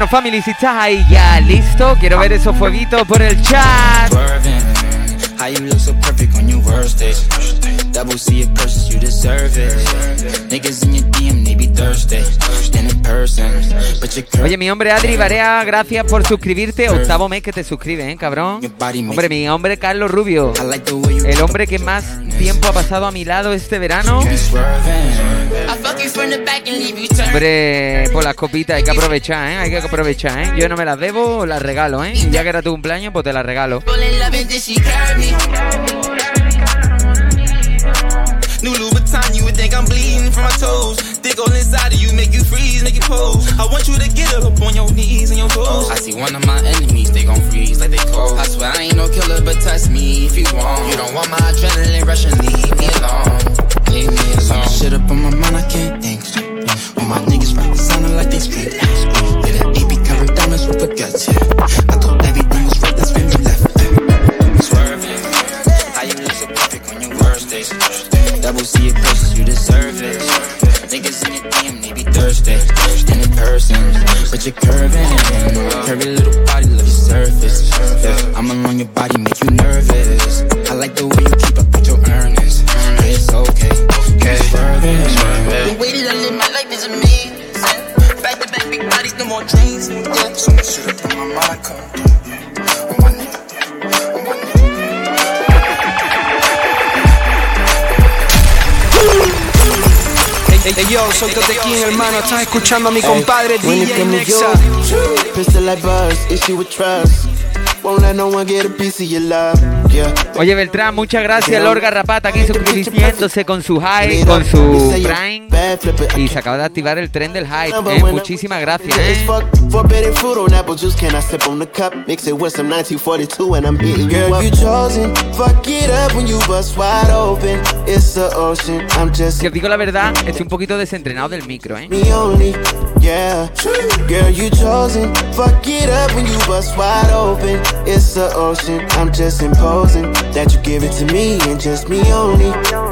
Bueno, family, si estás ahí ya listo, quiero ver esos fueguitos por el chat. How you look so perfect on your worst days. Double C it purchase, you deserve it. Niggas in your DM, they be thirsty. in person, but you Oye, mi hombre Adri Barea, gracias por suscribirte. Octavo mes que te suscribe, eh, cabrón. Hombre, mi hombre Carlos Rubio. El hombre que más tiempo ha pasado a mi lado este verano. Hombre, por las copitas hay que aprovechar, ¿eh? Hay que aprovechar, ¿eh? Yo no me las debo, las regalo, ¿eh? Ya que era tu cumpleaños, pues te las regalo. New Louboutin, you would think I'm bleeding from my toes. Thick all inside of you, make you freeze, make you pose. I want you to get up on your knees and your toes. I see one of my enemies, they gon' freeze like they cold. I swear I ain't no killer, but touch me if you want. You don't want my adrenaline rushing, leave me alone. Leave me alone. Shit up on my mind, I can't think. All my niggas rap sounding like they straight. Yeah, that AP covered diamonds with the guts, yeah. Person, but you're curving. Curvy little body, love your surface. Yeah, I'm alone, your body make you nervous. I like the way you keep up with your earnings. It's okay, okay. The way that I live my life is amazing. Back to back, big bodies, no more dreams. Yeah, so much shit up on my mind, Hey, yo, soy Totequín, hermano. Estás escuchando a mi compadre DJ Nexa. Pistol like buzz, issue with trust. Oye, Beltrán, muchas gracias. Lorga Rapata aquí suscribiéndose con su high, con su prime. Y se acaba de activar el tren del hype. Eh, muchísimas gracias. Eh. Si os digo la verdad, estoy un poquito desentrenado del micro, ¿eh? It's the ocean. I'm just imposing that you give it to me and just me only.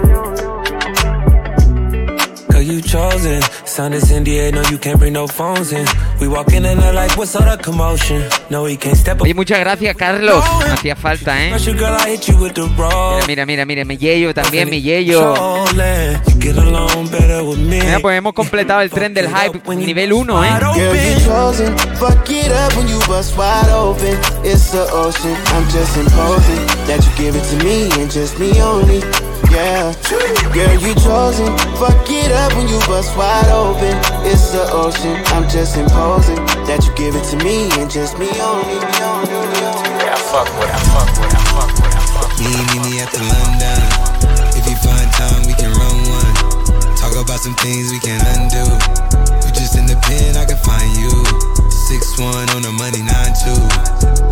Cause you chosen. Sign this NDA, no, you can't bring no phones in. We walk in and like, what's all the commotion? No, he can't step up. Oye, muchas gracias, Carlos. Hacía falta, ¿eh? Mira, mira, mira, mira, mi yello también, mi yello. Mira, pues hemos completado el tren del hype nivel 1, ¿eh? It's the ocean. I'm just imposing that you give it to me and just me only. Yeah. Girl, you chosen. Fuck it up when you bust wide open. It's the ocean. I'm just imposing that you give it to me and just me only. Yeah, I fuck with, I fuck with, I fuck with, I fuck with. Me, meet me at the London. If you find time, we can run one. Talk about some things we can undo. You just in the pen, I can find you. Six one on the money, nine two.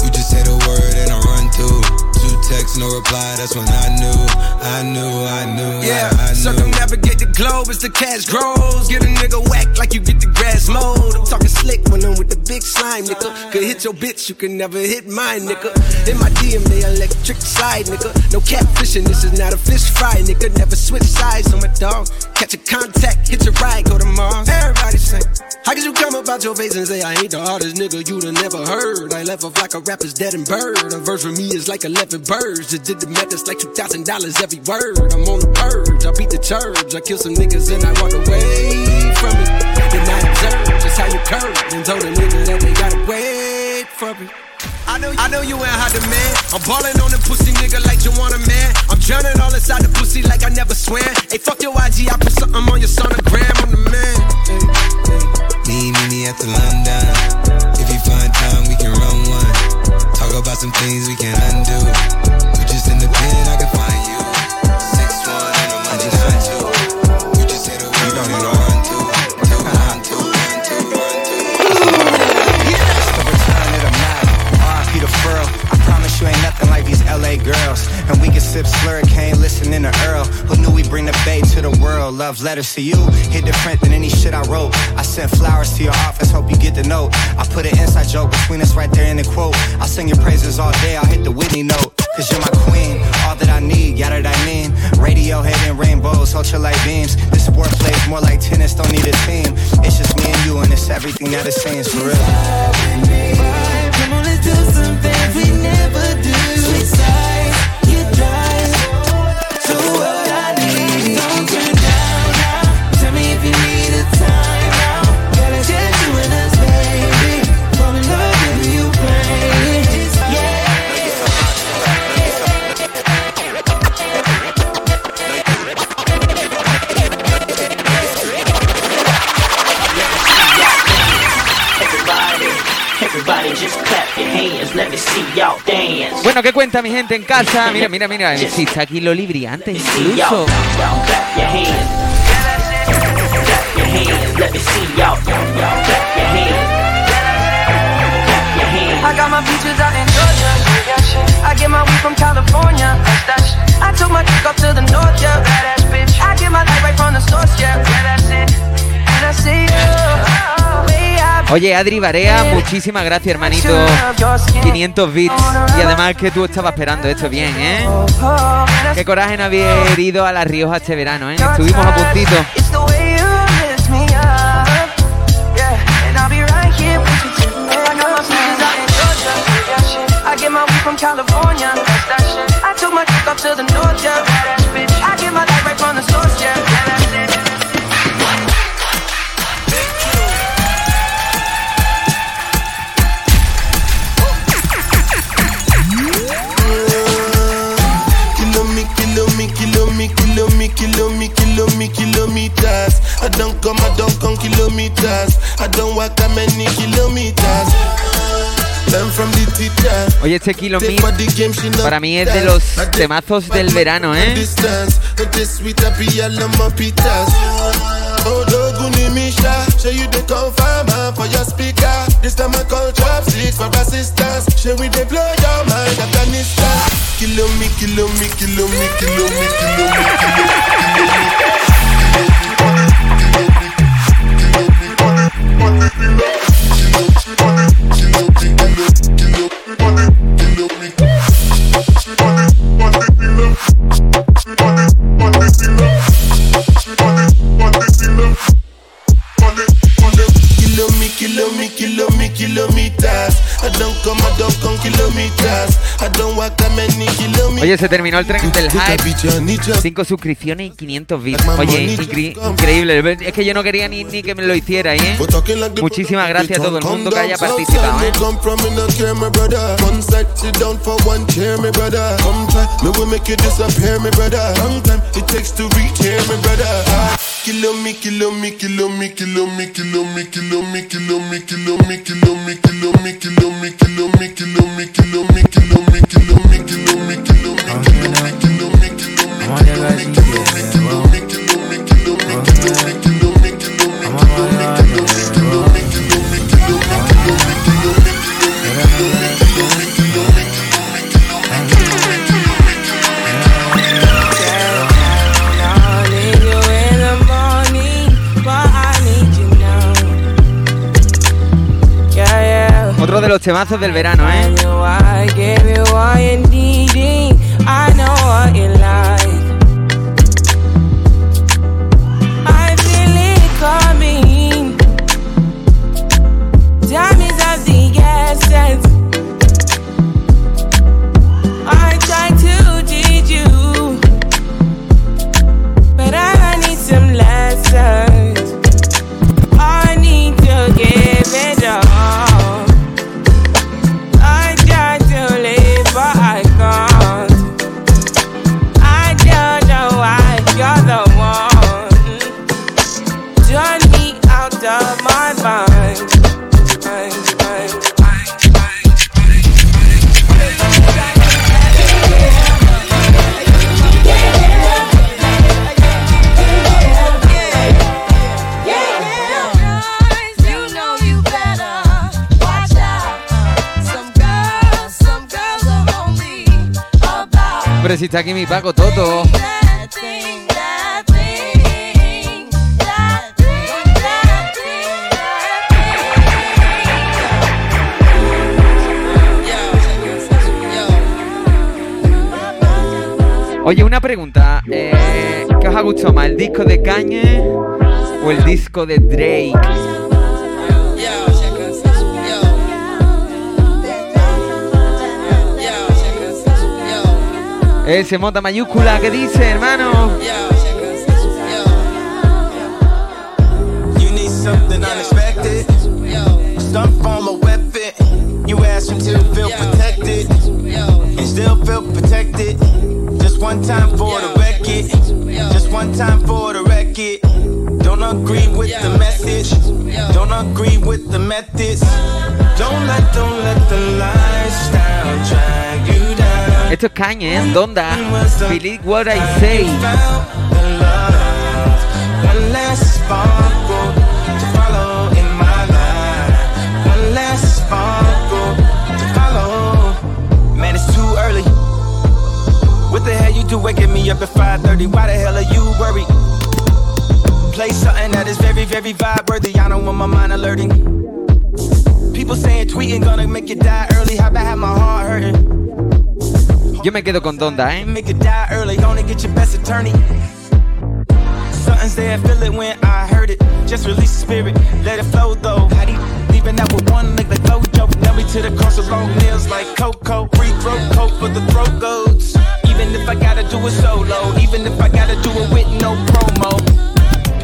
You just say the word and I run through text, no reply, that's when I knew, I knew, I knew. Yeah, I, I knew. circumnavigate the globe as the cash grows. Get a nigga whack like you get the grass mowed. I'm talking slick when I'm with the big slime, nigga. Could hit your bitch, you can never hit mine, nigga. In my DM, they electric slide, nigga. No catfishing, this is not a fish fry, nigga. Never switch sides on my dog. Catch a contact, hit your ride, go to Mars. Everybody say, How could you come about your face and say I ain't the hardest nigga you'd have never heard? I left off like a rapper's dead and bird. A verse for me is like 11 birds. Just did the math, it's like $2,000 every word. I'm on the purge, I beat the church. I kill some niggas and I walk away from it. Then I observe just how you curve. And told a nigga that they gotta wait for me. I know, I know you ain't hot man. I'm ballin' on the pussy nigga like you want a man. I'm drowning all inside the pussy like I never swam. Hey, fuck your IG, I put something on your sonogram. I'm the man. Hey, hey. Me, me, me at the London. If you find time, we can run one. Talk about some things we can undo. Sip slurricane, listening to Earl. Who knew we bring the bay to the world? Love letters to you, hit different than any shit I wrote. I sent flowers to your office, hope you get the note. I put an inside joke between us right there in the quote. I'll sing your praises all day, I'll hit the Whitney note. Cause you're my queen, all that I need, yeah that I mean. Radio hitting rainbows, ultralight beams. This sport plays more like tennis, don't need a team. It's just me and you, and it's everything that it seems for real. Come on, let's do some things we never ¿qué cuenta mi gente en casa? Mira, mira, mira. Si está aquí Loli y'all, incluso. I got my. I from California. I took my up to the north. Badass bitch. I my right from the source, yeah. Yeah, it. Oye, Adri Barea, muchísimas gracias, hermanito. 500 bits. Y además que tú estabas esperando esto bien, ¿eh? Qué coraje no haber ido a La Rioja este verano, ¿eh? Estuvimos a puntito. Don't come, I don't come kilometers. I don't walk that many kilometers. Learn from the teacher. Oye, este Kilo not para mí es de los temazos del verano, ¿eh? Money, money, money, money, Oye, se terminó el tren del hype. picture, need you. 5 suscripciones y 500 bits. Oye, incre- increíble. Es que yo no quería ni, ni que me lo hiciera, ¿eh? Muchísimas gracias a todo el mundo que haya participado, ¿eh? Otro de los temazos del verano, ¿eh? want si está aquí mi Paco Toto. Oye, una pregunta. eh, ¿Qué os ha gustado más, el disco de Kanye o el disco de Drake? Ese mota mayúscula que dice, hermano. You need something unexpected. Some form of weapon. You ask him to feel protected. And still feel protected. Just one time for the record. Just one time for the. Don't agree with the message. Don't agree with the methods. Don't let, don't let the lifestyle down. Esto es Kanye, ¿eh? Donda. Believe what I say. One last sparkle to follow in my life. One last sparkle to follow. Man, it's too early. What the hell you do waking me up at 5:30? Why the hell are you worried? Play something that is very, very vibe worthy. I don't want my mind alerting. People saying tweeting gonna make you die early. How about have my heart hurting? Yo me quedo con Donda, ¿eh? Make it die early, only get your best attorney. Something's there, feel it when I heard it. Just release the spirit, let it flow though. How leaving out with one leg like Flojo? Nail me to the cross of long nails like Coco. Free throat coat for the throat goats. Even if I gotta do it solo, even if I gotta do it with no promo.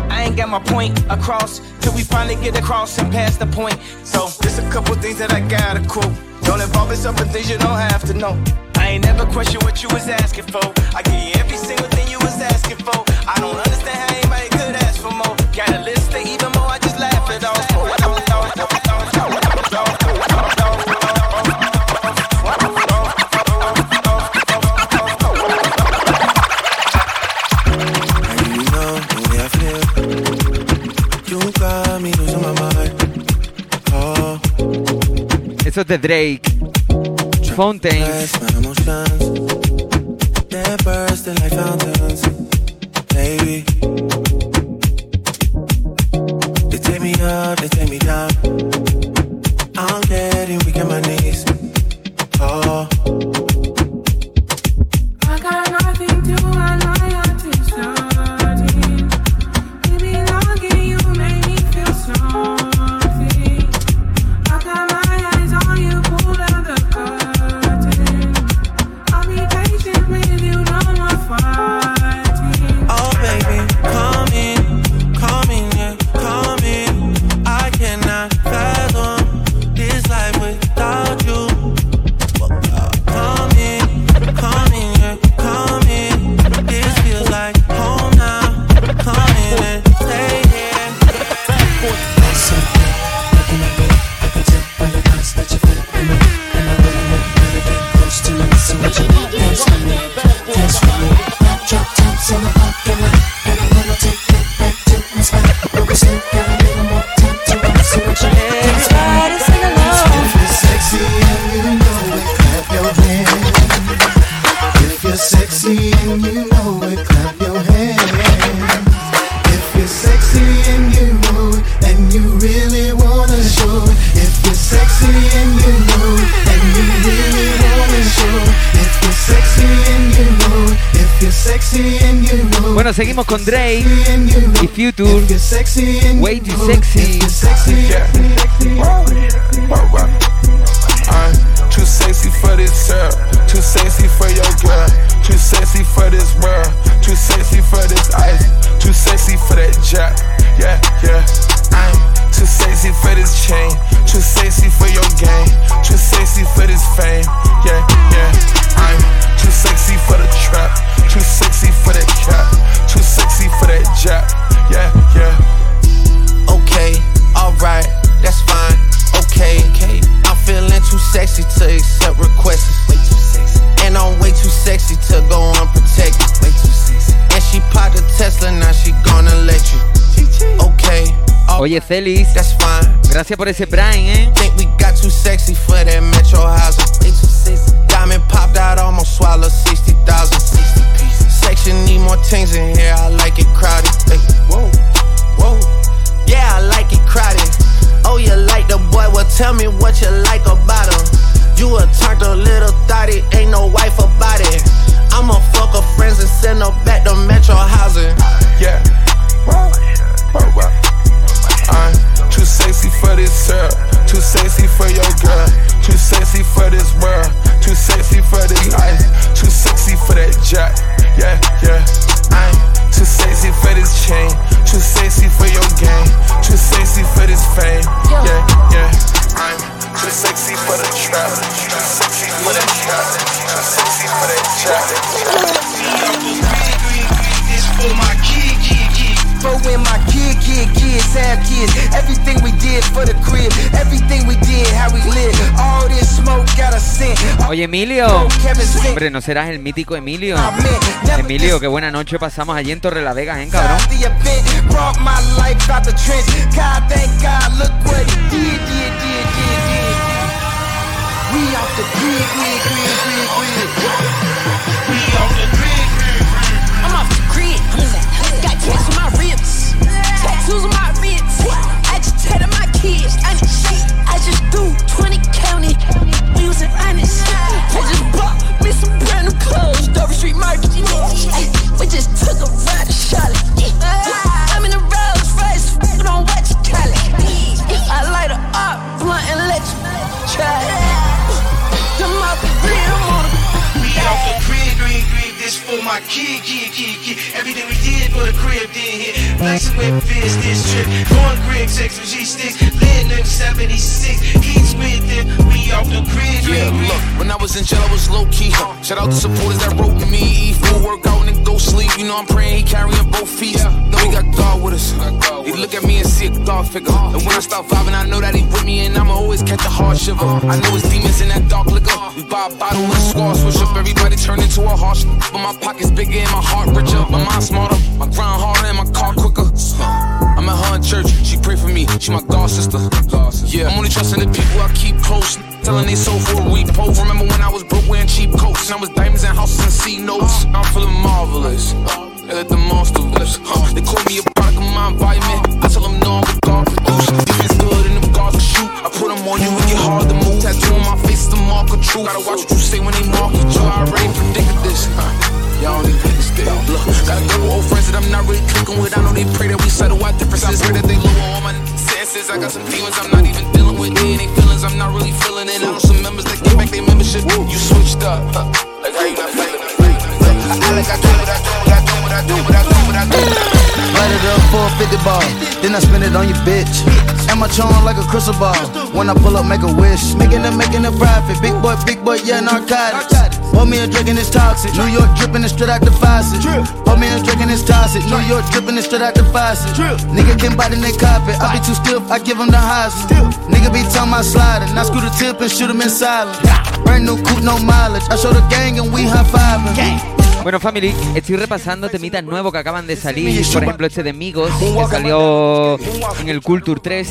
I ain't got my point across till we finally get across and pass the point. So there's a couple things that I gotta quote. Don't involve yourself in things you don't have to know. Ain't never question what you was asking for. I give you every single thing you was asking for. I don't understand how anybody could ask for more. Got a list of even more, I just laugh mind. Oh, Eso es de Drake. Fountains. Bueno, seguimos con Drake and you know y Future. If sexy and Way too sexy. Too sexy for this girl, too sexy for your girl, too sexy for this world, too sexy for this ice, too sexy for that jack. Oye, Celis, gracias por ese Prime, ¿eh? Section need more things in here, I like it crowded. Hey, whoa, whoa. Yeah, I like it crowded. Oh, you like the boy? Well, tell me what you like about him. You a turned a little thotty, ain't no wife about it. I'ma fuck her friends and send her back to Metro housing. Yeah. this up. Oye, Emilio. Hombre, ¿no serás el mítico Emilio? Emilio, qué buena noche pasamos allí en Torre la Vega, ¿eh, cabrón? We out the. Everything we did for the crib did hit. Flexing with Fizz this trip. Going grid, sex with G sticks. Lit nigga 76. He's with it. We off the grid, Yeah, grid. look, when I was in jail, I was low key. Huh? Shout out to supporters that wrote me. Eat food, work out, and go sleep. You know I'm praying he carrying both feet. Yeah. Know we got God with us. He look at me and see a God figure. Uh-huh. And when I start vibing, I know that he with me, and I'ma always catch a hard shiver. Uh-huh. I know it's demons in that dark liquor. Uh-huh. We buy a bottle with a squad switch up. Everybody turn into a harsh. But my pockets bigger and my heart richer. My mind smarter, my grind harder, and my car quicker. I'm her in church, she pray for me, she my God sister. Yeah, I'm only trusting the people I keep close. Telling they so for a repo. Remember when I was broke wearing cheap coats? And I was diamonds and houses and C notes. I'm feeling marvelous. They let the monster loose. They call me a product of my environment. I tell them no, I'm God produce. Defense good and them guards can shoot. I put them on you, it get hard to move. Tattoo on my face the mark of truth. Gotta watch what you say when they market you. I already predicted this. Y'all don't even understand. Look, got a couple old friends that I'm not really clicking with. I know they pray that we settle our differences. Pray that they lower all my senses. I got some demons I'm not even dealing with. They ain't feelings I'm not really feeling it. I know some members that get back their membership. You switched up. Huh. Like? I act like I do what I do, what I do, what I do, what I do, what I do. Light it up for a 50 ball, then I spend it on your bitch. And my charm like a crystal ball. When I pull up, make a wish. Making it, making it profit. Big boy, big boy, yeah, narcotics. Pour me a drink and it's toxic. New York dripping it straight out the faucet. Pour me a drink and it's toxic. New York dripping it straight out the faucet. Nigga can't bite in their carpet. I be too stiff, I give him the highs. Nigga be talking about sliding. I screw the tip and shoot him in silence. Brand new coupe, no mileage. I show the gang and we high fiving. Bueno, family, estoy repasando temitas nuevos que acaban de salir. Por ejemplo, este de Migos, que salió en el Culture 3.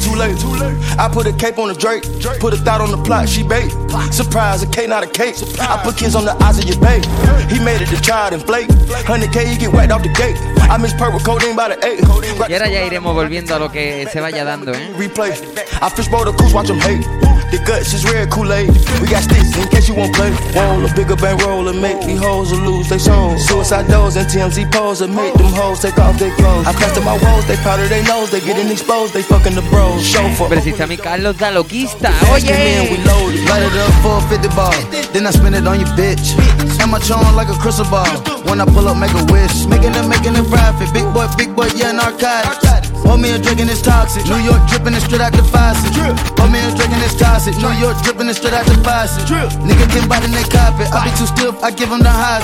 Too late, too late. I put a cape on the Drake, put a thought on the plot, she bait. Surprise, a K, not. I put kids on the eyes of your babe. He made it the child and flake. 100K, you get whacked off the gate. I miss purple codeine by the eight. Y ahora ya iremos volviendo a lo que se vaya dando, ¿eh? Replay. I the watch them hate. The guts is red Kool-Aid. We got sticks in case you won't play. Roll a bigger bankroll and make these hoes lose they soul. Suicide doors and TMZ pose and make them hoes take off their clothes. I pass to my woes, they powder they nose, they getting exposed, they fucking the bros. Show for Pero si está mi Carlos da loquista, Man, oye. we loaded. Light it up for a 50 ball. Then I spend it on your bitch. And my charm like a crystal ball. When I pull up, make a wish. Making it, making it profit. Big boy, big boy, yeah, narcotics. Pour me a drink and it's toxic. New York dripping it straight out the faucet. Pour me a drink and it's toxic. New York dripping it straight out the faucet. Nigga can bite in their carpet. I be too stiff, I give him the highs.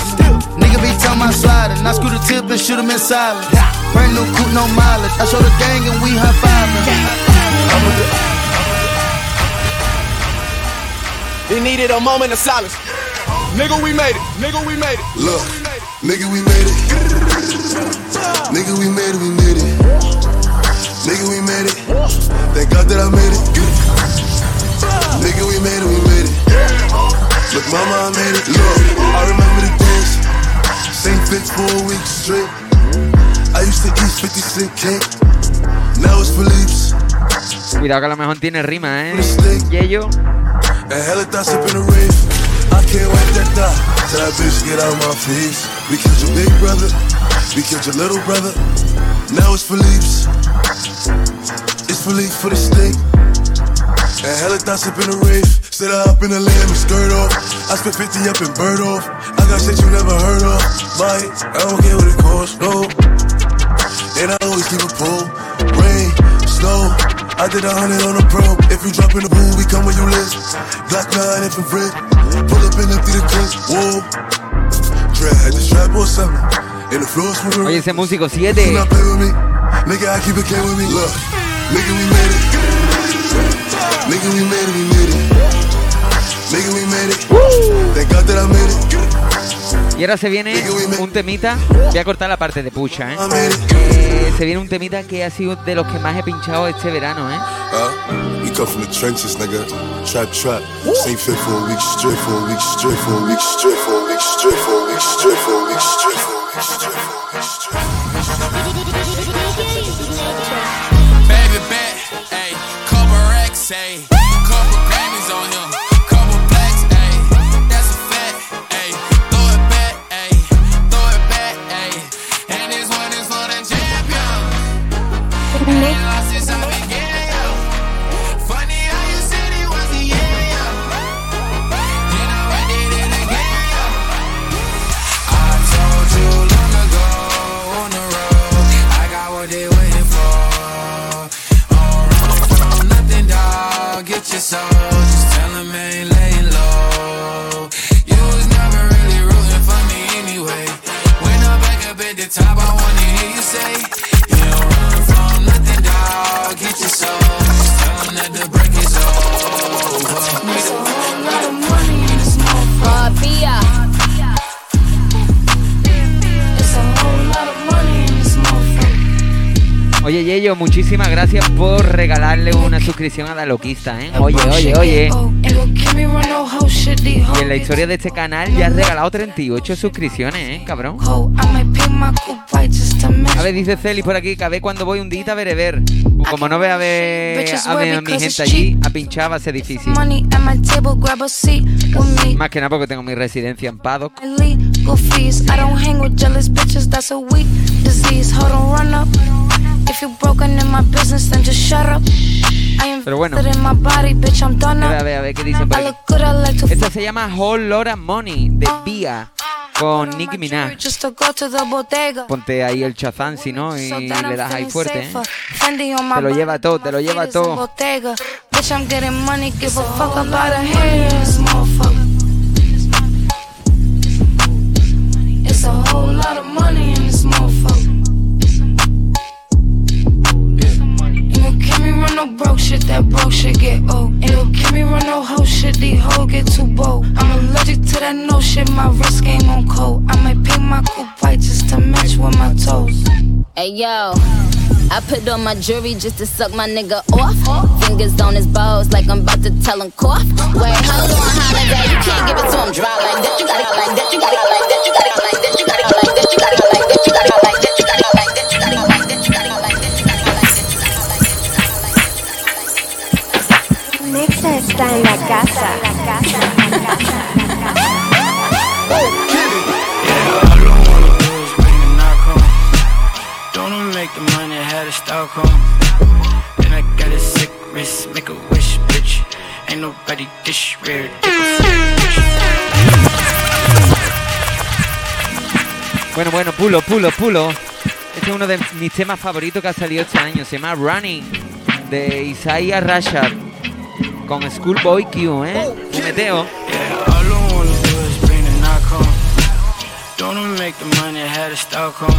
Nigga be telling my sliding. I screw the tip and shoot him in silence. Brand new coupe, no mileage. I show the gang and we high fiving. They needed a moment of silence. Nigga, we made it. Nigga, we made it. Look, nigga, we made it. Nigga, we made it, we made it. Nigga, we made it. Thank God that I made it. Nigga, we made it, we made it. Look, mama, I made it. Look, I remember the days. Same fit for a week straight. I used to eat 50 cent cake. Now it's Philippe's. Cuidado que a lo mejor tiene rima, ¿eh? Yello. And up in the rave. Can't wipe that thought. Tell that bitch get out of my face. We killed your big brother. We killed your little brother. Now it's Philippe's. It's Philippe for the steak. And hella thoughts up in the rave. I up in the lamb and skirt off. I spent 50 up in bird off. I got shit you never heard of. My, I don't care what it costs, no. And I always keep a pull. Rain, snow. I did a hundred on a pro. If you drop in the pool, we come where you live. Glock 9 if I'm free. Pull up the clip. Whoa. Dread had the or something. And Oye, ese músico Do 7. not play with me. Nigga, I keep K with me. Look, nigga, we made it. Nigga, we made it, we made it. Nigga, we made it. Thank God that I made it. Y ahora se viene un temita. Voy a cortar la parte de pucha, ¿eh? Eh, se viene un temita que ha sido de los que más he pinchado este verano, ¿eh? Uh, come from the trenches, nigga. Trap, trap. Stay fit for a week straight, for a week straight, for a week straight, for a week straight, for a week straight, for a week straight, for a week straight, for a week straight. Baby bet, ayy, couple racks, ayy, muchísimas gracias por regalarle una suscripción a la loquista, ¿eh? Oye, oye, oye. Y en la historia de este canal ya has regalado 38 suscripciones, ¿eh, cabrón? A ver, dice Celis por aquí, que a ver cuando voy un día a ver, ver. Como no ve a ver a, ver a mi gente allí, a pinchar va a ser difícil. A. Más que nada porque tengo mi residencia en Paddock. Pero bueno, a ver, a ver, a ver qué dicen por aquí. Esta se llama Whole Lotta Money de Bia con Nicki Minaj. Ponte ahí el chazán, si no, y le das ahí fuerte. ¿eh? Te lo lleva todo, te lo lleva todo. It's a whole lot of broke shit, that broke shit get old. Gon' give me run no hoe shit, these hoes get too bold. I'm allergic to that no shit, my wrist game on cold. I might paint my coupe white just to match with my toes. Hey yo, I put on my jewelry just to suck my nigga off. Fingers on his balls like I'm about to tell him cough. Wait, hold on, holiday, you can't give it to him dry like that. You got it like that. You got it like that. You got it like that. You got it like that. You got it like that. You got it like that. You got it like got a sick wrist, make a wish, bitch. Ain't nobody dish rare, take a flick, Bueno, bueno, pulo, pulo, pulo. Este es uno de mis temas favoritos que ha salido este año. Se llama Running de Isaiah Rashad con Schoolboy Q, ¿eh? Meteo. Yeah, all I wanna do is bring the knock home. Don't make the money, had a Stockholm.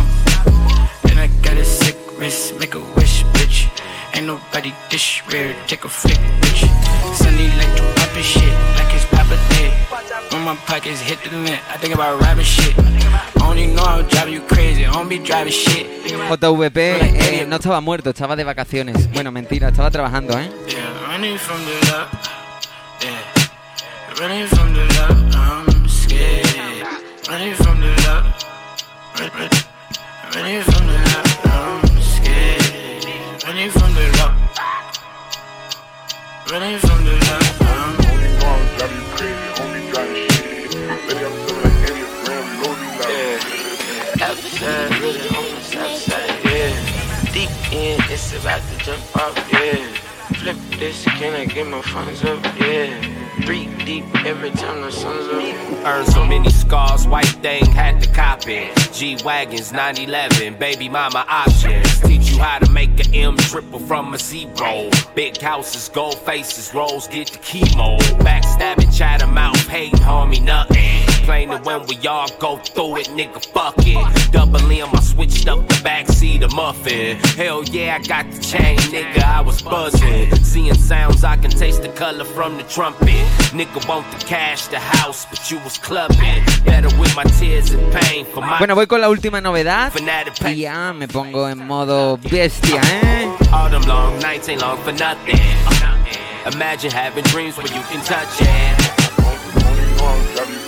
Then I got a sick wrist, make a wish, bitch. Ain't nobody dish rare, take a flick, bitch. Sunday like to pop his shit, like his papa did. When my pockets hit the limit, I think about rapping shit. Only know I'm driving you crazy, don't be driving shit. JVP eh, no estaba muerto, estaba de vacaciones. Bueno, mentira, estaba trabajando, ¿eh? Yeah, running from the love, yeah. Running from the love, I'm scared. Running from the love, run, run, running from the love, I'm scared. Running from the love, running from the love, I'm Yeah, on the south yeah. Deep in, it's about to jump off, yeah. Flip this, can I get my funds up? Yeah. Three deep every time the sun's up. Earned so many scars, white thing had to cop it. G Wagons, 911, baby mama options. Teach you how to make an M triple from a zero. Big houses, gold faces, rolls, get the chemo. Backstabbing, chat 'em out, paid homie nothing. Complaining when we all go through it, nigga. Fuck it. Double M, I switched up the backseat of muffin. Hell yeah, I got the chain, nigga. I was buzzing. Seeing sounds, I can taste the color from the trumpet. Nigga want the cash, the house, but you was clubbing. Better with my tears and pain for my Bueno, voy con la última novedad y ya me pongo en modo bestia, ¿eh? All them long nights ain't long for nothing. Imagine having dreams where you can touch it.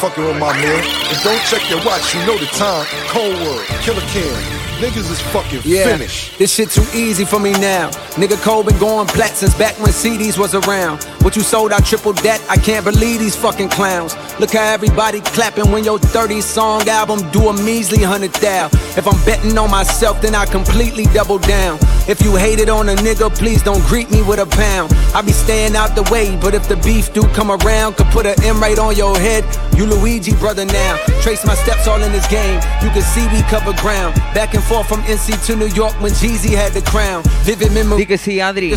Fucking with my man. And don't check your watch. You know the time. Cold word. Killer Cam. Niggas is fucking Yeah, finished. this shit too easy for me now. Nigga Cole been going plat since back when CDs was around. What you sold, I tripled that. I can't believe these fucking clowns. Look how everybody clapping when your 30 song album do a measly hundred thou. If I'm betting on myself, then I completely double down. If you hated on a nigga, please don't greet me with a pound. I be staying out the way, but if the beef do come around, could put an M right on your head. You Luigi brother now. Trace my steps all in this game. You can see we cover ground. Back and forth from NC to New York when Jeezy had the crown. Vivid memory. Sí que sí, Adri.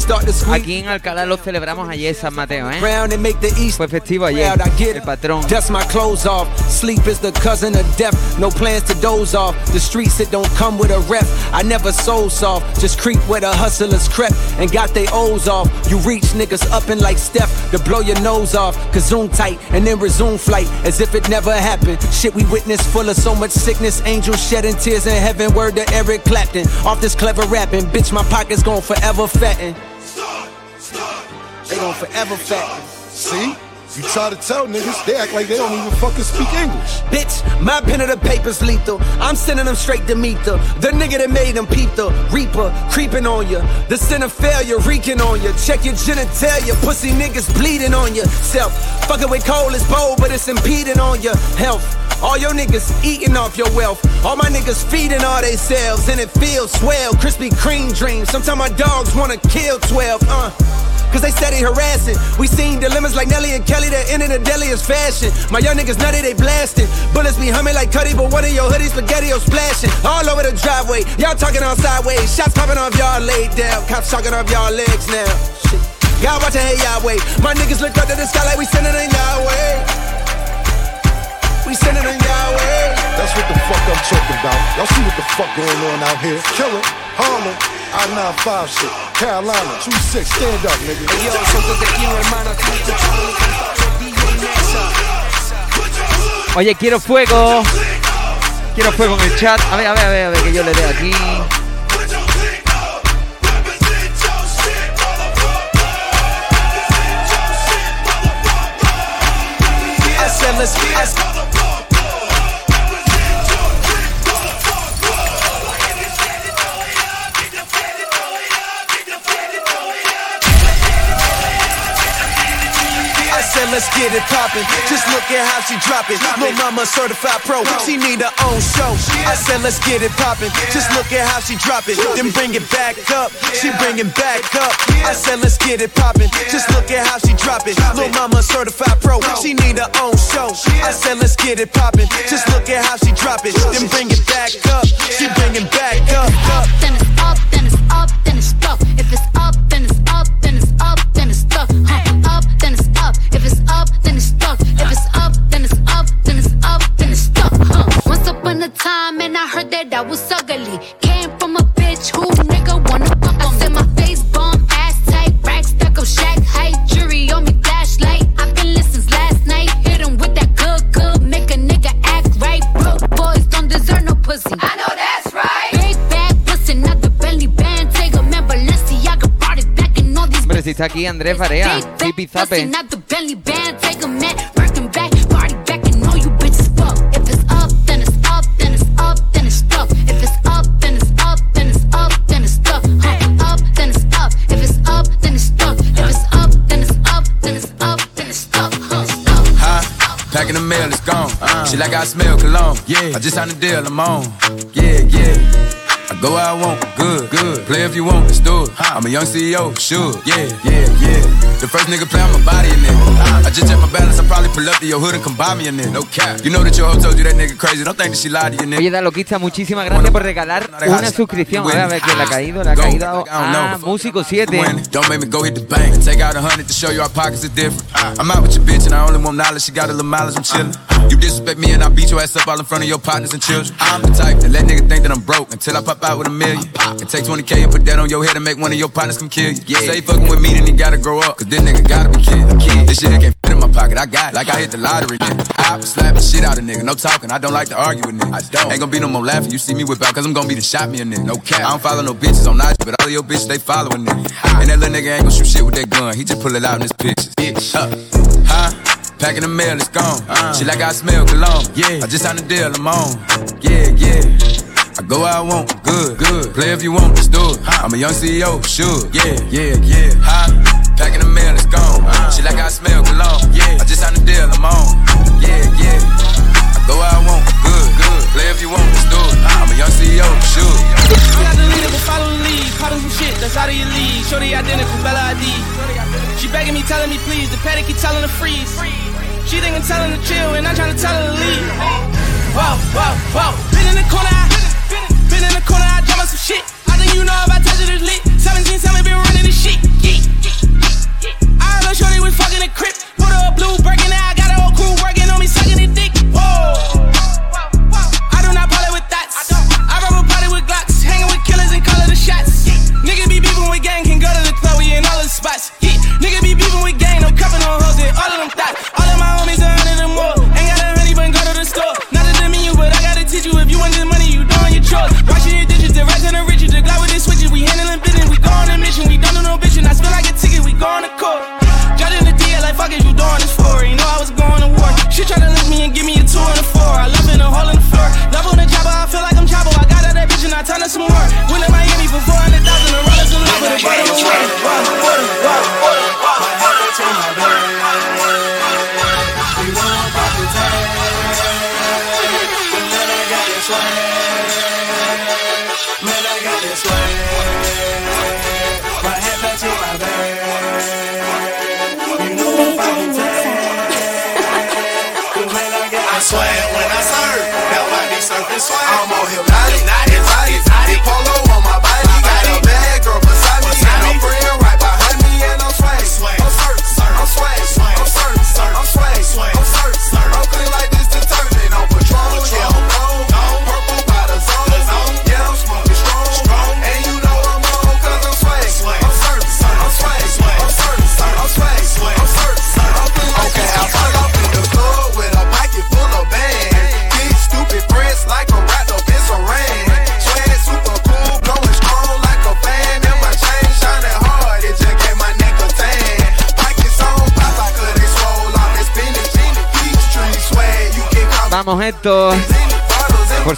Aquí en Alcalá lo celebramos ayer, San Mateo, ¿eh? Ground and make the East Fue festivo ayer, proud. I get el patrón. Dust my clothes off. Sleep is the cousin of death. No plans to doze off. The streets that don't come with a rep. I never soul soft. Just creep where the hustlers crept and got they O's off. You reach niggas up and like Steph to blow your nose off. Kazoom tight and then resume flight as if it never happened. Shit we witnessed full of so much sickness. Angels shedding tears in heaven. Word to Eric Clapton. Off this clever rapping. Bitch, my pockets gon' forever fatten. They gon' forever fatten. See? You try to tell niggas, they act like they don't even fucking speak English. Bitch, my pen of the paper's lethal. I'm sending them straight to meet the the nigga that made them peep the reaper creeping on you. The sin of failure reeking on you. Check your genitalia, pussy niggas bleeding on yourself. Fucking with Cole is bold, but it's impeding on your health. All your niggas eating off your wealth. All my niggas feeding all they selves, and it feels swell. Krispy Kreme dreams. Sometimes my dogs wanna kill 12, uh. Cause they steady harassing. We seen dilemmas like Nelly and Kelly that end in the deadliest fashion. My young niggas nutty, they blasting. Bullets be humming like Cudi, but one of your hoodies spaghetti splashing. All over the driveway. Y'all talking on sideways. Shots popping off y'all laid down. Cops talking off y'all legs now. Shit. Y'all watch hey Yahweh. My niggas look up to the sky like we sending in Yahweh. We sending in Yahweh. That's what the fuck I'm talking about. Y'all see what the fuck going on out here? Killer, Harlem, I-95 shit, Carolina, 2-6, stand up, nigga. Yo, somos de aquí, hermano. Oye, quiero fuego. Quiero fuego en el chat. A ver, a ver, a ver, a ver que yo le dé aquí. I said let's I let's get it poppin'. Just look at how she drop it. Lil' mama certified pro. She need her own show. I said let's get it poppin'. Just look at how she drop it. Then bring it back up. She bring it back up. I said let's get it poppin'. Just look at how she drop it. Lil' mama certified pro. She need her own show. I said let's get it poppin'. Just look at how she drop it. Then bring it back up. She bring it back up. up. Then it's up, then it's up, then it's. If up, then it's up, time, and I heard that I was ugly. Came from a bitch who nigga wanna fuck on. Said my face bomb, ass tight, rack stuck up, shack height, jury on me, flashlight. I've been listening last night. Hit 'em with that good, good, make a nigga act right. Broke boys don't deserve no pussy. I know that's right. Big bag, pussy, not the belly band. Take a man, Balenciaga brought it back and all these Hombre, si está aquí Andrés Barea, Pussy, Zape. not the belly band. Take a man, She like I smell cologne. Yeah. I just signed a deal, I'm on. Yeah, yeah. I go where I want, good, good. Play if you want, let's do it. I'm a young CEO, sure, yeah, yeah, yeah. The first nigga play on my body, a nigga. I just check my balance, I probably pull up to your hood and come buy me a nigga. No cap. You know that your hoe told you that nigga crazy. Don't think that she lied to you, nigga. Oye, Daloquista, muchísimas gracias por regalar una suscripción. A ver, quién le ha caído. Le ha caído a Músico 7. Don't make me go hit the bank take out a hundred to show you our pockets are different. I'm out with your bitch and I only want knowledge. She got a little mileage, I'm chillin'. You disrespect me and I beat your ass up all in front of your partners and children. I'm the type to let nigga think that I'm broke until I pop out with a million. And take 20k and put that on your head and make one of your partners come kill you. Yeah. Say fucking with me, then he gotta grow up. Cause this nigga gotta be kid. kid. This shit can't fit in my pocket. I got it. Like I hit the lottery. I slap the shit out of nigga. No talking. I don't like to argue with niggas. I don't. Ain't gonna be no more laughing. You see me whip out cause I'm gonna be the shot me a nigga. No cap. I don't follow no bitches on IG, but all of your bitches, they following nigga. And that little nigga ain't gonna shoot shit with that gun. He just pull it out in his pictures. Bitch. Huh? Huh? Packing the mail, it's gone. Uh. She like I smell cologne. Yeah. I just signed a deal, I'm on. Yeah, yeah. I go where I want, good, good. Play if you want, let's do it. I'm a young CEO, sure. Yeah, yeah, yeah. Huh? Packing the mail, it's gone. Shit like I smell cologne. Yeah. I just signed a deal, I'm on. Yeah, yeah. I go where I want, good, good. Play if you want, let's do it. I'm a young CEO, sure. Got the leader, but follow the lead. Caught some shit that's out of your league. Shorty identical, Bella ID. She begging me, telling me please. The paddock keep telling her freeze. She thinking telling her chill, and I'm trying to tell her to leave. Whoa, whoa, whoa. Been in the corner, I, been in the corner, I drop on some shit. I think you know if I touch it, it's lit. 17, 7, been running this shit. Shorty was fucking a crip. Put her a blue breaking got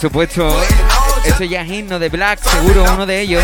supuesto, eso ya es himno de Black, seguro uno de ellos.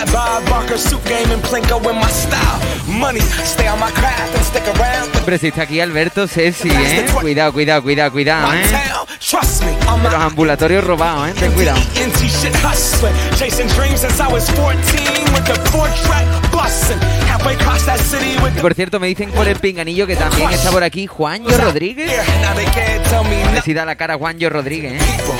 That Bob Barker suit game and Plinko in my style. Money, stay on my craft and stick around. Hombre, si está aquí Alberto Ceci, ¿eh? Cuidado, cuidado, cuidado, cuidado, ¿eh? Trust me, I'm De los ambulatorios robados, ¿eh? Ten cuidado. NT shit hustling. Chasing dreams since I was 14 with the four track busting. Halfway across that city with Y por cierto, me dicen por el pinganillo que también está por aquí Juanjo Rodríguez. Si da la cara Juanjo Rodríguez, ¿eh?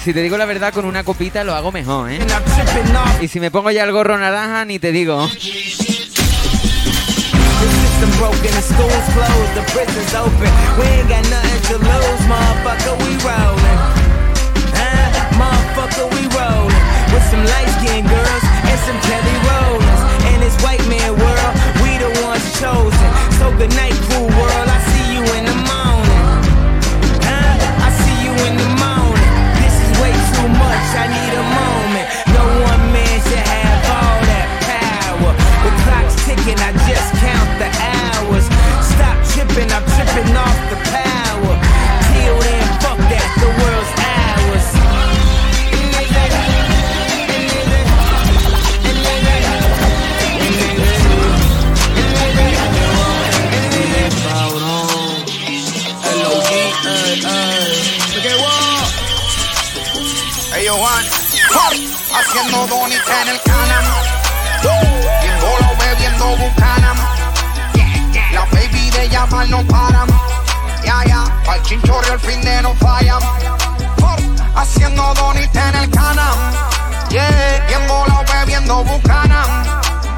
Pues si te digo la verdad, con una copita lo hago mejor, ¿eh? Y si me pongo ya el gorro naranja, ni te digo. So good night, cool world. I see you in the morning. Too much, I need a moment. No one man should have all that power. The clock's ticking, I just count the hours. Stop tripping, I'm tripping off the power. Haciendo donita en el canam. Y bolo bebiendo bucanam. La baby de llamar no paran. Ya, ya, al chinchorro el fin de no fallan. ¡pop! Haciendo donita en el canam. Yeah, y en bolo bebiendo bucanam.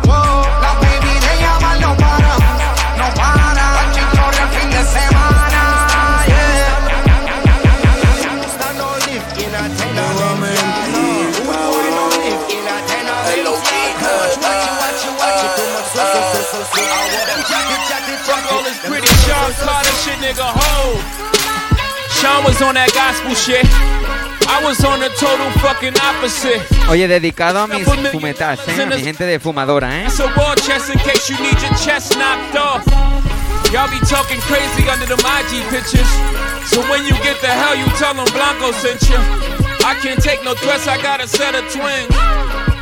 La baby de llamar no paran. No paran. Al chinchorro el fin de semana. Sean Carter shit, nigga, ho. Sean was on that gospel shit. I was on the total fucking opposite. Oye, dedicado a mis fumetas, ¿eh? A mi gente de fumadora, ¿eh? It's a war chest in case you need your chest knocked off. Y'all be talking crazy under them IG pictures. So when you get the hell, you tell them Blanco sent you. I can't take no threats, I got a set of twins.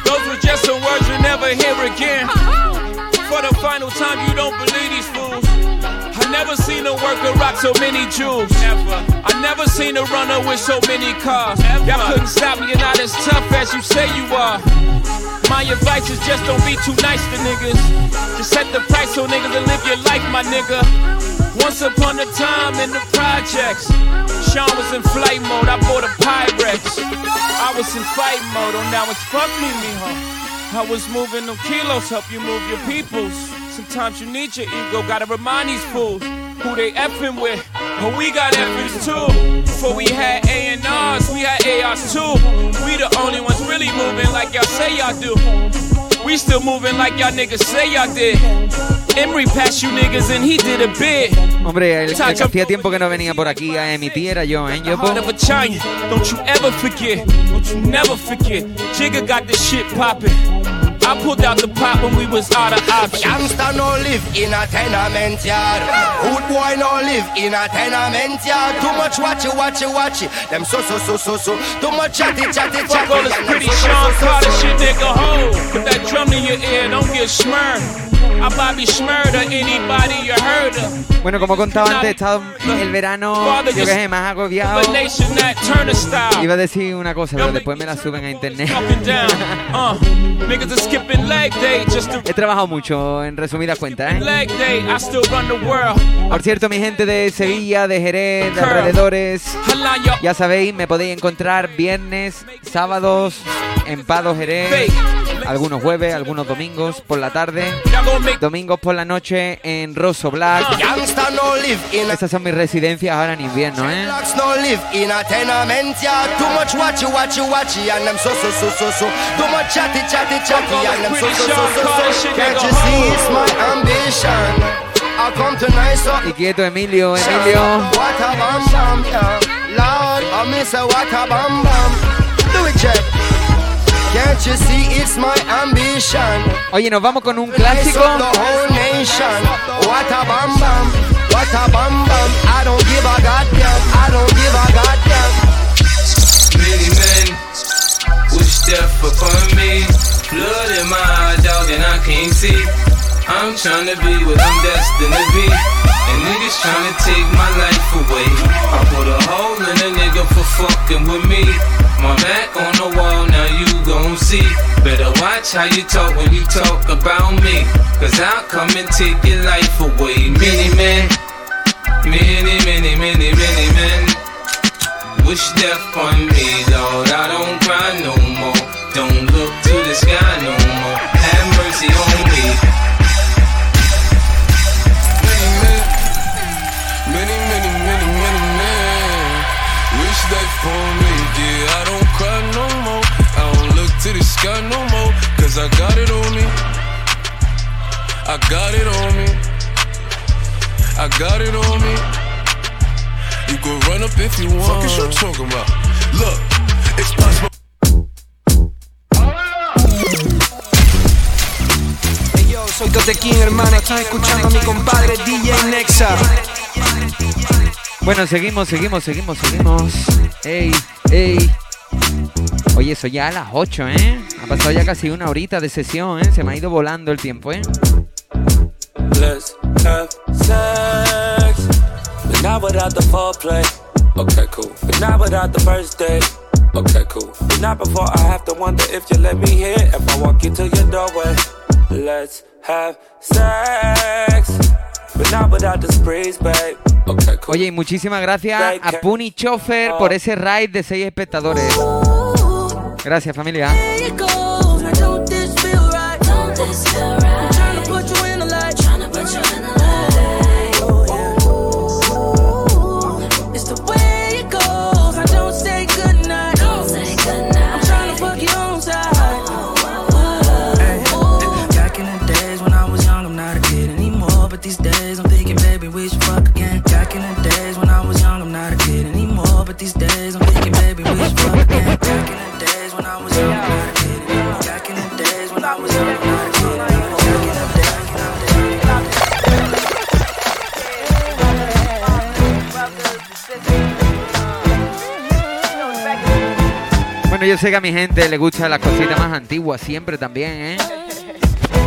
Those were just some words you'll never hear again. For the final time, you don't believe these never seen a worker rock so many jewels. Never. I never seen a runner with so many cars. Y'all couldn't stop me, you're not as tough as you say you are. My advice is just don't be too nice to niggas. Just set the price so niggas will live your life, my nigga. Once upon a time in the projects, Sean was in flight mode. I bought a Pyrex. I was in fight mode. Oh, now it's fuck me, mijo. I was moving them kilos, help you move your peoples. Sometimes you need your ego, gotta remind these fools who they effing with. But we got effings too. Before we had A&Rs, we had ARs too. We the only ones really moving like y'all say y'all do. We still moving like y'all niggas say y'all did. Emery passed you niggas and he did a bid. Hombre, el, el que hacía tiempo que no venía por aquí a emitir era yo, ¿eh? Yo, Heart of a giant, don't you ever forget, don't you never forget. Jigga got this shit poppin'. I pulled out the pop when we was out of options. Youngster no live in a tenement yard. Good boy no live in a tenement yard. Too much watch it, watch it, watch it. Them so so so so so. Too much chatty chatty Fuck chatty. all this pretty Sean Carter shit, nigga. Ho, put that drum in your ear, don't get smurned. Bueno, como contaba antes, he estado el verano, yo que sé, más agobiado. Iba a decir una cosa, pero después me la suben a internet. Uh, He trabajado mucho, en resumidas cuentas, ¿eh? Por cierto, mi gente de Sevilla, de Jerez, de alrededores, ya sabéis, me podéis encontrar viernes, sábados, en Pado Jerez, algunos jueves, algunos domingos por la tarde, Domingos por la noche en Rosso Black. Estas son mis residencias ahora en invierno, ¿eh? Y quieto, Emilio, Emilio. Do it, Can't you see it's my ambition? Oye, nos vamos con un clásico. up the whole nation. What a bam bam, what a bam bam. I don't give a goddamn. I don't give a goddamn. Many men wish death upon me. Blood in my eye, dog, and I can't see. I'm trying to be what I'm destined to be. And niggas trying to take my life away. I put a hole in a nigga for fucking with me. My back on the wall, now you gon' see. Better watch how you talk when you talk about me. Cause I'll come and take your life away. Many men, many, many, many, many men. Wish death on me, Lord. I don't cry no more. Don't look to the sky got it on me. I got it on me. I got it on me. You can run up if you want. Fuck is you talking about? Look, it's possible. Hey yo, soy Tote King, hermano. Estás escuchando a mi compadre DJ Nexa. Bueno, seguimos, seguimos, seguimos, seguimos. Ey, ey. Oye, eso ya a las 8, ¿eh? Ha pasado ya casi una horita de sesión, ¿eh? Se me ha ido volando el tiempo, ¿eh? Let's have sex. But not without the foreplay. Okay, cool. But not without the first date. Okay, cool. But not before I have to wonder if you let me hit. If I walk into your doorway. Let's have sex. But not without the sprees, babe. Okay, cool. Oye, y muchísimas gracias a Puni Chofer por ese raid de 6 espectadores. Gracias, familia. Yo sé que a mi gente le gusta las cositas más antiguas siempre también, ¿eh?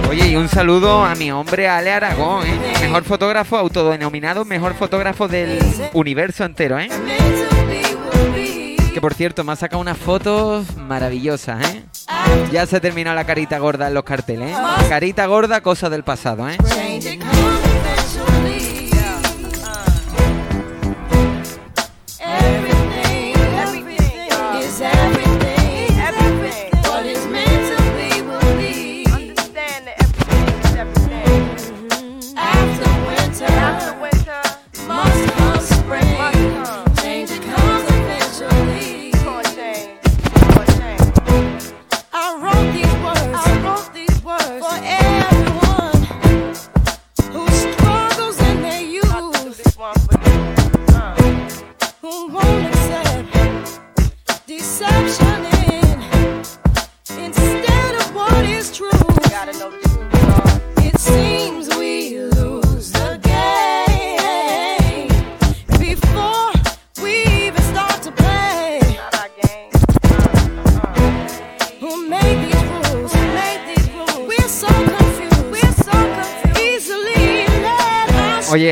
Oye, y un saludo a mi hombre Ale Aragón, ¿eh? Mejor fotógrafo autodenominado, mejor fotógrafo del universo entero, ¿eh? Que por cierto, me ha sacado unas fotos maravillosas, ¿eh? Ya se ha terminado la carita gorda en los carteles, ¿eh? Carita gorda, cosa del pasado, ¿eh?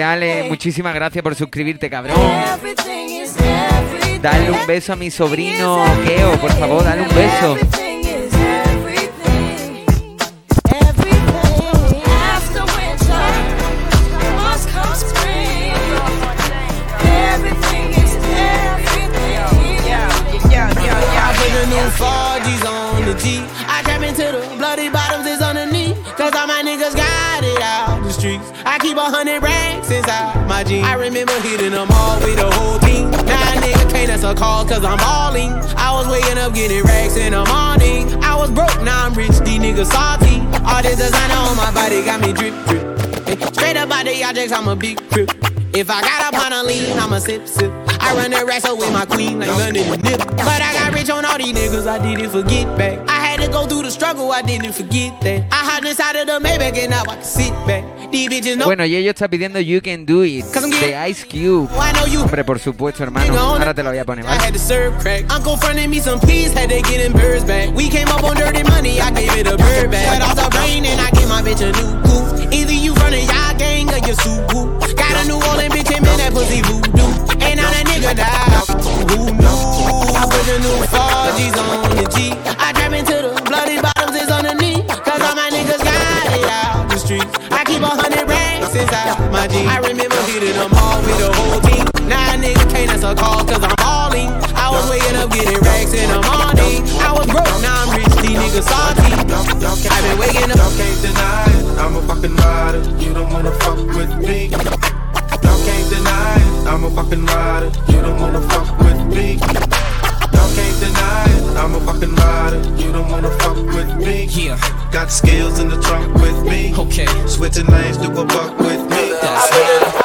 Oye, Ale, muchísimas gracias por suscribirte, cabrón. Dale un beso a mi sobrino Keo, por favor, dale un beso. After winter, must come spring. Everything is everything. I put the new 4Gs on the G. I trap into the bloody bottoms is underneath. Cause all my niggas got it out the streets. I keep a hundred racks inside my jeans. I remember hitting them all with the whole team. Now nigga can't answer call cause I'm balling. I was waking up getting racks in the morning. I was broke, now I'm rich, these niggas salty. All this designer on my body got me drip, drip. Straight up out the objects, I'm a big crip. If I got up on a lean, I'm a sip, sip. I run the racks up with my queen like London Nip. But I got rich on all these niggas, I did it for get back. I had go through the struggle, I didn't forget that. I hopped inside of the Maybach and now I can sit back. These bitches know. Bueno, y ello está pidiendo You Can Do It de Ice Cube. Hombre, por supuesto, hermano. Ahora te lo voy a poner, ¿vale? had to serve crack. Uncle fronted me some peas, had to get birds back. We came up on dirty money, I gave it a bird back. Cut off the brain and I gave my bitch a new. Either you running y'all gang or you. Got a New Orleans bitch and man that pussy voodoo. And now that nigga died. Who? I put the new 4Gs on the G. I trap into the bloody bottoms is underneath. Cause all my niggas got it out the streets. I keep a hundred racks inside my jeans. I remember hitting them all with the whole team. Now a nigga can't answer call cause I'm balling. I was waking up getting racks in the morning. I was broke, now I'm rich, these niggas salty. I've been waking up. Y'all can't deny it. I'm a fucking rider. You don't wanna fuck with me. Y'all can't deny it. I'm a fucking rider. You don't wanna fuck with me. Can't deny it. I'm a fucking rider. You don't wanna fuck with me. Yeah. Got skills in the trunk with me. Okay. Switching lanes, do a buck with me. That's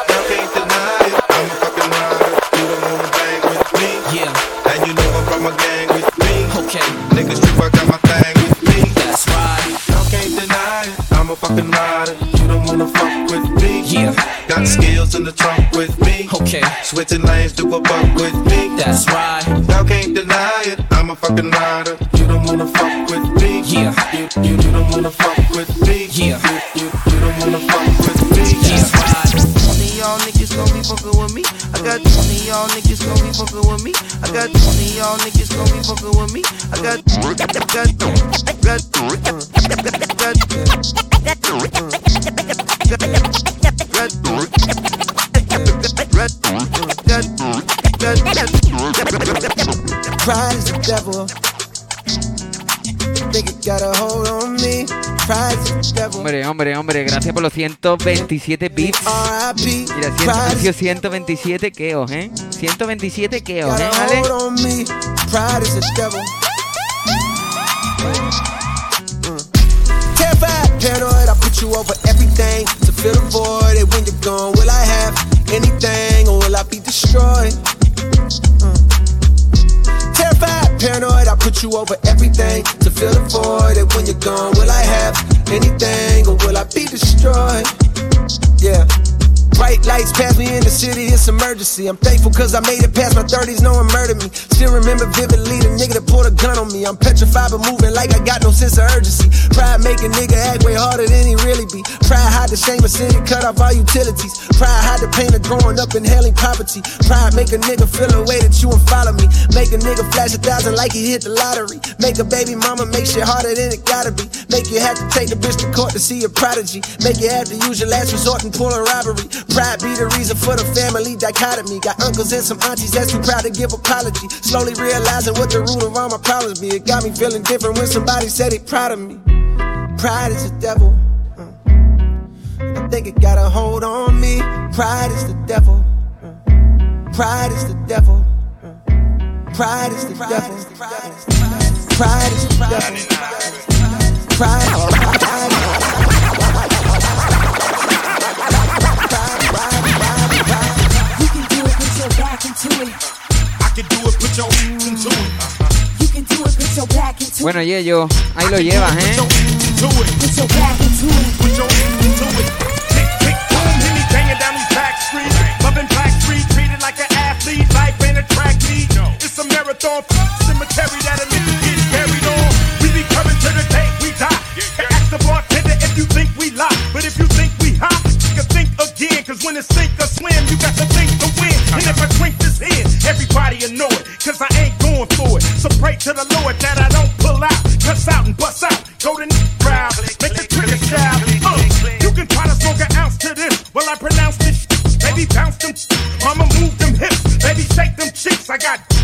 Y'all can't deny it. I'm a fucking rider. You don't wanna bang with me. Yeah. And you know I'm from gang with me. Okay. Niggas strip, I got my thing with me. That's right. Y'all can't deny it. I'm a fucking rider. You don't wanna fuck with me. Yeah. Got skills in the trunk with me. Okay. Switching lanes, do a buck with me. That's right. Y'all can't deny it. I'm a fucking rider. You don't wanna fuck with me. Yeah. You, you, you don't wanna fuck with me. Yeah. You, you, you don't wanna fuck with me. That's right. Twenty y'all niggas gon' be fucking with me. I got twenty y'all niggas gon' be fucking with me. I got twenty y'all niggas gon' be fucking with me. I got got Pride is Hombre, hombre, hombre, gracias por los 127 bits. Mira, Pride 127 keos, ¿eh? 127 keos, got ¿eh, a Ale? hold on me. Pride is the devil. Terrified, paranoid, I put you over everything to fill the void. And when you're gone, will I have anything or will I be destroyed? Put you over everything to fill the void. And when you're gone, will I have anything or will I be destroyed? Yeah. Bright lights pass me in the city, it's emergency. I'm thankful cause I made it past my 30s, no one murdered me. Still remember vividly the nigga that pulled a gun on me. I'm petrified but moving like I got no sense of urgency. Pride make a nigga act way harder than he really be. Pride hide the shame of city, cut off all utilities. Pride hide the pain of growing up inhaling poverty. Pride make a nigga feel a way that you and follow me. Make a nigga flash a thousand like he hit the lottery. Make a baby mama make shit harder than it gotta be. Make you have to take the bitch to court to see a prodigy. Make you have to use your last resort and pull a robbery. Pride be the reason for the family dichotomy. Got uncles and some aunties that's too proud to give apology. Slowly realizing what the root of all my problems be. It got me feeling different when somebody said they proud of me. Pride is the devil. Uh. I think it got a hold on me. Pride is the devil. Uh. Pride is the devil. Uh. Pride is the devil. Pride is the devil. Pride. You Bueno, y ello, ahí lo llevas, ¿eh? Do it. Put your back into it. Put your into it. Tick, tick, boom, hit me banging down these back streets. Loving Black Street, treated like an athlete. Life ain't a track meet. It's a marathon cemetery that a nigga get buried on. We be coming to the day we die. Ask the bartender if you think this is. Everybody it cause I ain't going for it. So pray to the Lord that I don't pull out, cuss out and bust out. Go to crowd, make a trigger style. Uh, you can try to smoke an ounce to this while I pronounce this. Baby, bounce them, mama, move them hips. Baby, shake them cheeks. I got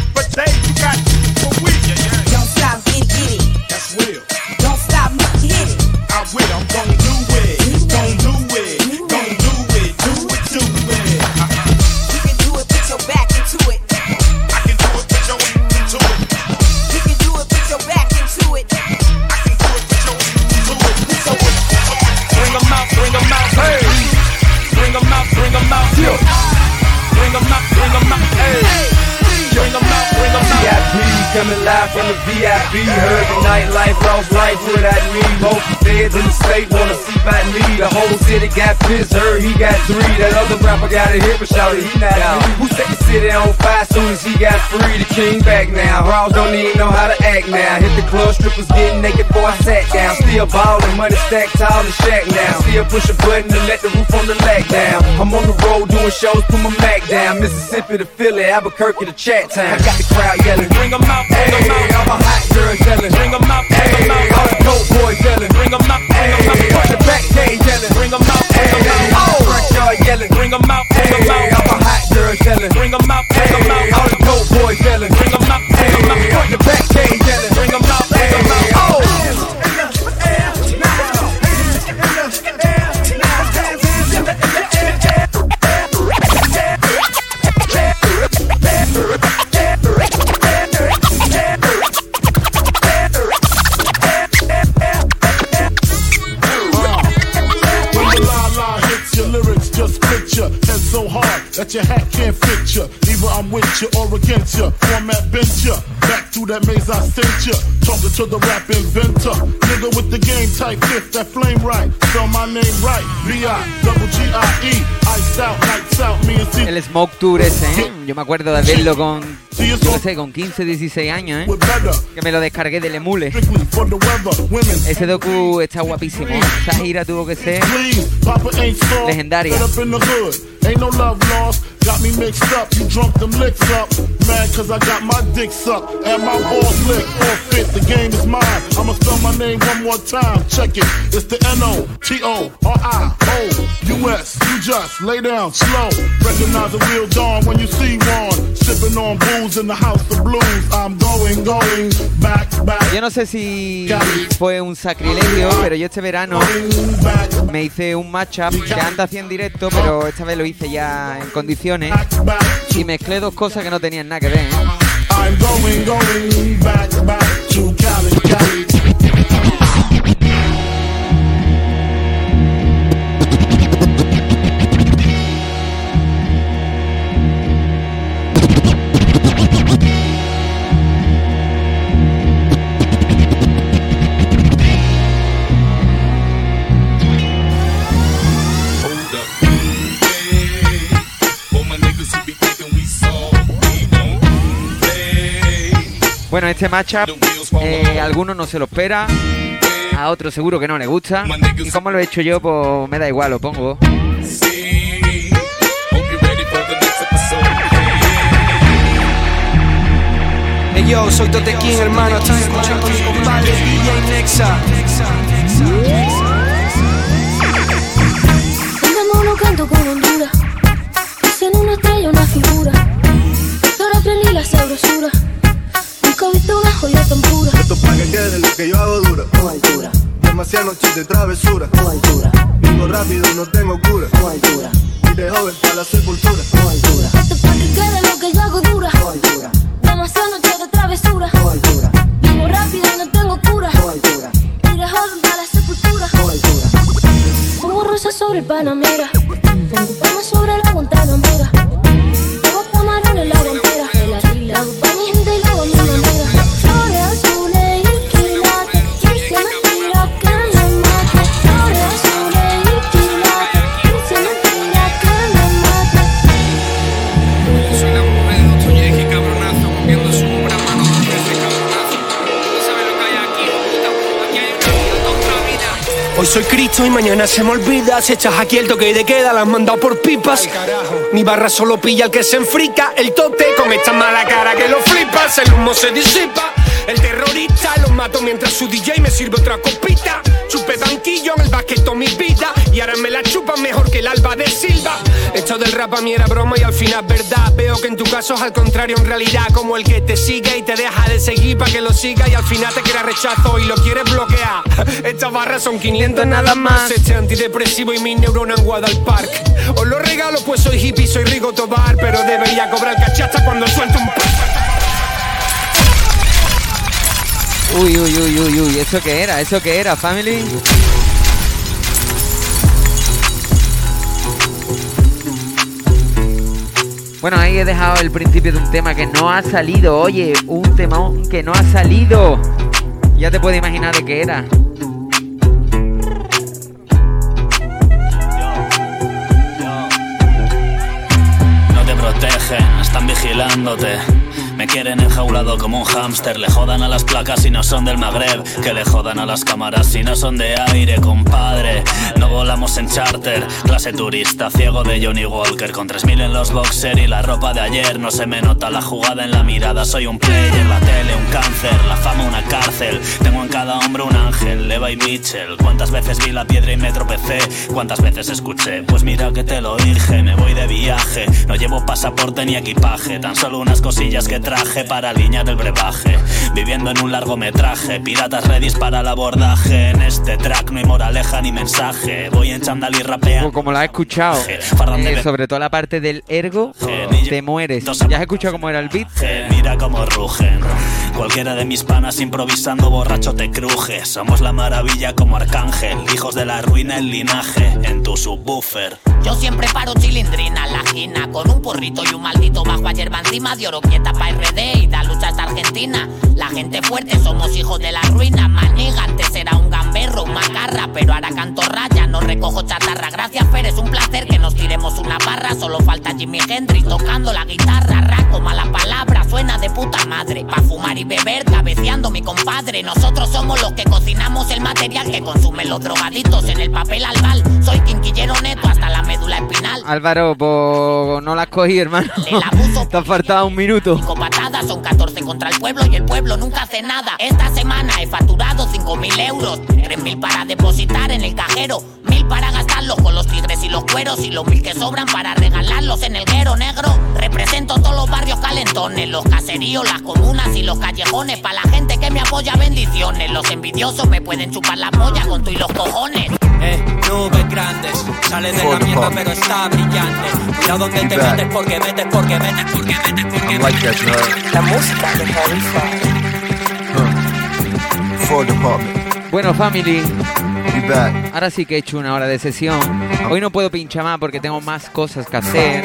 live from the VIP. Heard the nightlife, lost life without me. Most feds in the state wanna see by me. The whole city got pissed, heard he got three. That other rapper got a hit, but shouted he not me. Who set the city on fire soon as he got free? The king back now. Raws don't even know how to act now. Hit the club, strippers getting naked before I sat down. Still ballin', money stacked tall in shack now. Still push a button to let the roof on the lag down. I'm on the road doing shows, put my Mac down. Mississippi to Philly, Albuquerque to Chat Town. I got the crowd yelling. Bring 'em out, bring 'em out. I'm a hot girl yelling. Bring 'em out, bring 'em out. All the dope boys yelling. Bring 'em out, bring 'em out. Front the back cage yelling. Bring 'em out, bring 'em out. Oh, front yard yelling. Bring 'em out, bring 'em Hey, out. I'm a hot girl yelling. Bring 'em out, bring 'em out. All the dope boys yelling. Bring 'em out, bring 'em out. Front the back cage that your hat can't fit you. Either I'm with you or against you. Format bent you. Back through that maze I sent you. Talking to the rap inventor. Nigga with the game type fifth, that flame right. Spell my name right. B-I, double G-I-E. Iced out, lights out, me and C. El Smoke Tour ese, ¿eh? Yo me acuerdo de verlo con, qué sé, con 15, 16 años, ¿eh? Que me lo descargué del emule. Ese docu está guapísimo. Esa gira tuvo que ser legendaria. Ain't no love lost. Got me mixed up. You drunk them licks up. Mad cause I got my dick sucked. And my balls licked. All fit. The game is mine. I'ma spell my name one more time. Check it. It's the N-O-T-O-R-I-O-U-S. You just lay down slow. Recognize a real dawn when you see one. Yo no sé si fue un sacrilegio, pero yo este verano me hice un matchup que antes hacía en directo, pero esta vez lo hice ya en condiciones y mezclé dos cosas que no tenían nada que ver. ¿eh? Bueno, este matchup eh, a algunos no se lo espera, a otros seguro que no le gusta. Y como lo he hecho yo, pues me da igual, lo pongo. Hey yo, soy Tote King, hermano. Estás escuchando a mi compadre DJ Nexa. Andamos canto con Honduras. Hacen una estrella, una figura. Ahora aprendí la sabrosura. Nunca he visto una joya tan pura. Esto pa' que quede lo que yo hago dura. No altura, Demasiadas noches de travesura. no altura, Vivo rápido, no tengo cura. no altura, Y de joven para la sepultura. no altura. Esto pa' que quede lo que yo hago dura. No altura, demasiado noche de travesura. No altura, vivo rápido y no tengo cura. No altura, y de joven para la sepultura. No altura, como rosas sobre el Panamera. Pongo palmas sobre la Guantanamera. Hago camarones la gente y la hago soy Cristo y mañana se me olvida. Si echas aquí el toque de queda, las mandado por pipas. Mi barra solo pilla el que se enfrica. El tote con esta mala cara que lo flipas. El humo se disipa. El mientras su DJ me sirve otra copita. Chupé banquillo en el basqueto mi vida y ahora me la chupan mejor que el alba de Silva. Esto del rap a mí era broma y al final verdad. Veo que en tu caso es al contrario en realidad, como el que te sigue y te deja de seguir para que lo siga y al final te quiera rechazo y lo quieres bloquear. Estas barras son 500 nada más. Este antidepresivo y mi neurona en Guadalpark. Os lo regalo pues soy hippie, soy Rigo Tobar, pero debería cobrar cachacha cuando suelto un Uy, uy, uy, uy, uy, ¿eso qué era? ¿Eso qué era, family? Bueno, ahí he dejado el principio de un tema que no ha salido, oye, un temón que no ha salido. Ya te puedes imaginar de qué era. No te protegen, están vigilándote. Me quieren enjaulado como un hámster. Le jodan a las placas si no son del Magreb. Que le jodan a las cámaras si no son de aire, compadre. No volamos en charter. Clase turista, ciego de Johnny Walker. Con 3000 en los boxer y la ropa de ayer. No se me nota la jugada en la mirada. Soy un player, la tele, un cáncer. La fama, una cárcel. Tengo en cada hombre un ángel. Leva y Mitchell. ¿Cuántas veces vi la piedra y me tropecé? ¿Cuántas veces escuché? Pues mira que te lo dije. Me voy de viaje. No llevo pasaporte ni equipaje. Tan solo unas cosillas que traje para alinear el brebaje. Viviendo en un largometraje, piratas redis para el abordaje. En este track no hay moraleja ni mensaje. Voy en chandal y rapea. Como la he escuchado, eh, sobre todo la parte del ergo, te mueres. ¿Ya has escuchado cómo era el beat? Mira cómo rugen. Cualquiera de mis panas improvisando borracho te cruje. Somos la maravilla como arcángel. Hijos de la ruina el linaje. En tu subwoofer. Yo siempre paro chilindrina en la gina Con un porrito y un maldito bajo a hierba encima De oro quieta pa' RD y da lucha hasta Argentina. La gente fuerte somos hijos de la ruina. Maniga antes era un gamberro, un macarra Pero ahora canto raya, no recojo chatarra Gracias Fer, es un placer que nos tiremos una barra. Solo falta Jimi Hendrix tocando la guitarra. Raco, mala palabra, suena de puta madre. Pa' fumar y beber, cabeceando mi compadre. Nosotros somos los que cocinamos el material Que consumen los drogaditos en el papel albal. Soy quinquillero neto hasta la médula espinal. Álvaro, pues no la cogido, hermano. Te ha faltado un minuto. Son 14 contra el pueblo y el pueblo nunca hace nada. Esta semana he facturado 5.000 euros, 3.000 para depositar en el cajero, 1.000 para gastarlos con los tigres y los cueros y los 1.000 que sobran para regalarlos en el guero negro. Represento todos los barrios calentones, los caseríos, las comunas y los callejones. Para la gente que me apoya, bendiciones. Los envidiosos me pueden chupar la polla con tú y los cojones. Eh, nubes grandes, sales de la mierda pero está brillante. Cuidado donde te metes porque metes, porque metes, porque metes, porque Like that, you heard? La música de Harry Full department. Bueno, family. Ahora sí que he hecho una hora de sesión. Hoy no puedo pinchar más porque tengo más cosas que hacer.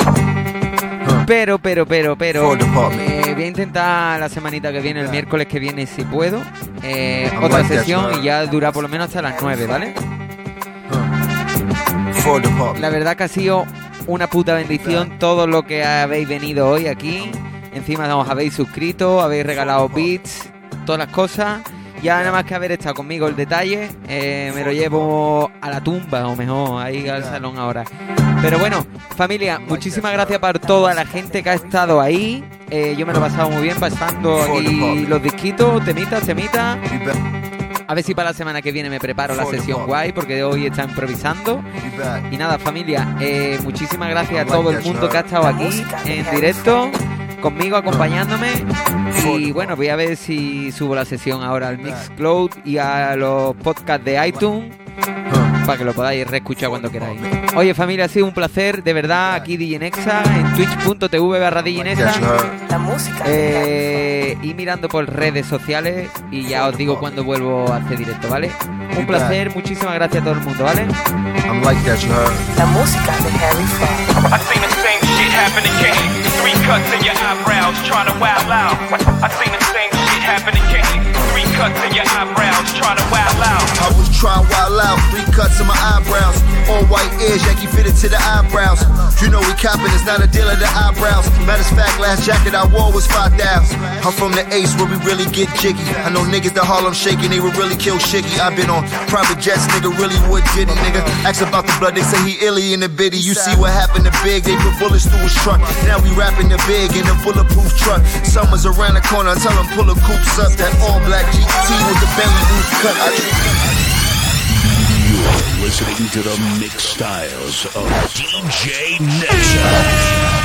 Pero, pero, pero, pero. Eh, voy a intentar la semanita que viene, el miércoles que viene, si puedo. eh, otra sesión y ya dura por lo menos hasta las 9, ¿vale? La verdad que ha sido una puta bendición todo lo que habéis venido hoy aquí. Encima os habéis suscrito, habéis regalado beats, todas las cosas. Ya nada más que haber estado conmigo el detalle, eh, me lo llevo a la tumba o mejor ahí al salón ahora. Pero bueno, familia, muchísimas gracias por toda la gente que ha estado ahí. Eh, yo me lo he pasado muy bien pasando aquí los disquitos, temitas, temitas. A ver si para la semana que viene me preparo la sesión guay porque hoy está improvisando. Y nada, familia, eh, muchísimas gracias a todo el mundo que ha estado aquí en directo, conmigo acompañándome. Y bueno, voy a ver si subo la sesión ahora al Mixcloud y a los podcasts de iTunes para que lo podáis reescuchar cuando queráis. Oye, familia, ha sido un placer, de verdad, aquí DJ Nexa, en twitch.tv barra DJ. La música. Eh, y mirando por redes sociales y ya os digo cuando vuelvo a hacer directo, ¿vale? Un placer, muchísimas gracias a todo el mundo, ¿vale? La música de Harry Three cuts in your eyebrows, trying to wow out. I seen the same shit happen King. Three cuts in your eyebrows, trying to wow out. Was wild out, three cuts in my eyebrows. All white ears, Yankee fitted to the eyebrows. You know we copping, it's not a deal of the eyebrows. Matter of fact, last jacket I wore was 5,000. I'm from the Ace where we really get jiggy. I know niggas that Harlem shaking, they would really kill Shiggy. i been on private jets, nigga, really would diddy, nigga. Ask about the blood, they say he illy in the biddy. You see what happened to Big, they put bullets through his truck. Now we rapping the big in a bulletproof truck. Summer's around the corner, tell them pull the coops up. That all black GT with the belly roof cut. I listening to the mix styles of DJ Nexa.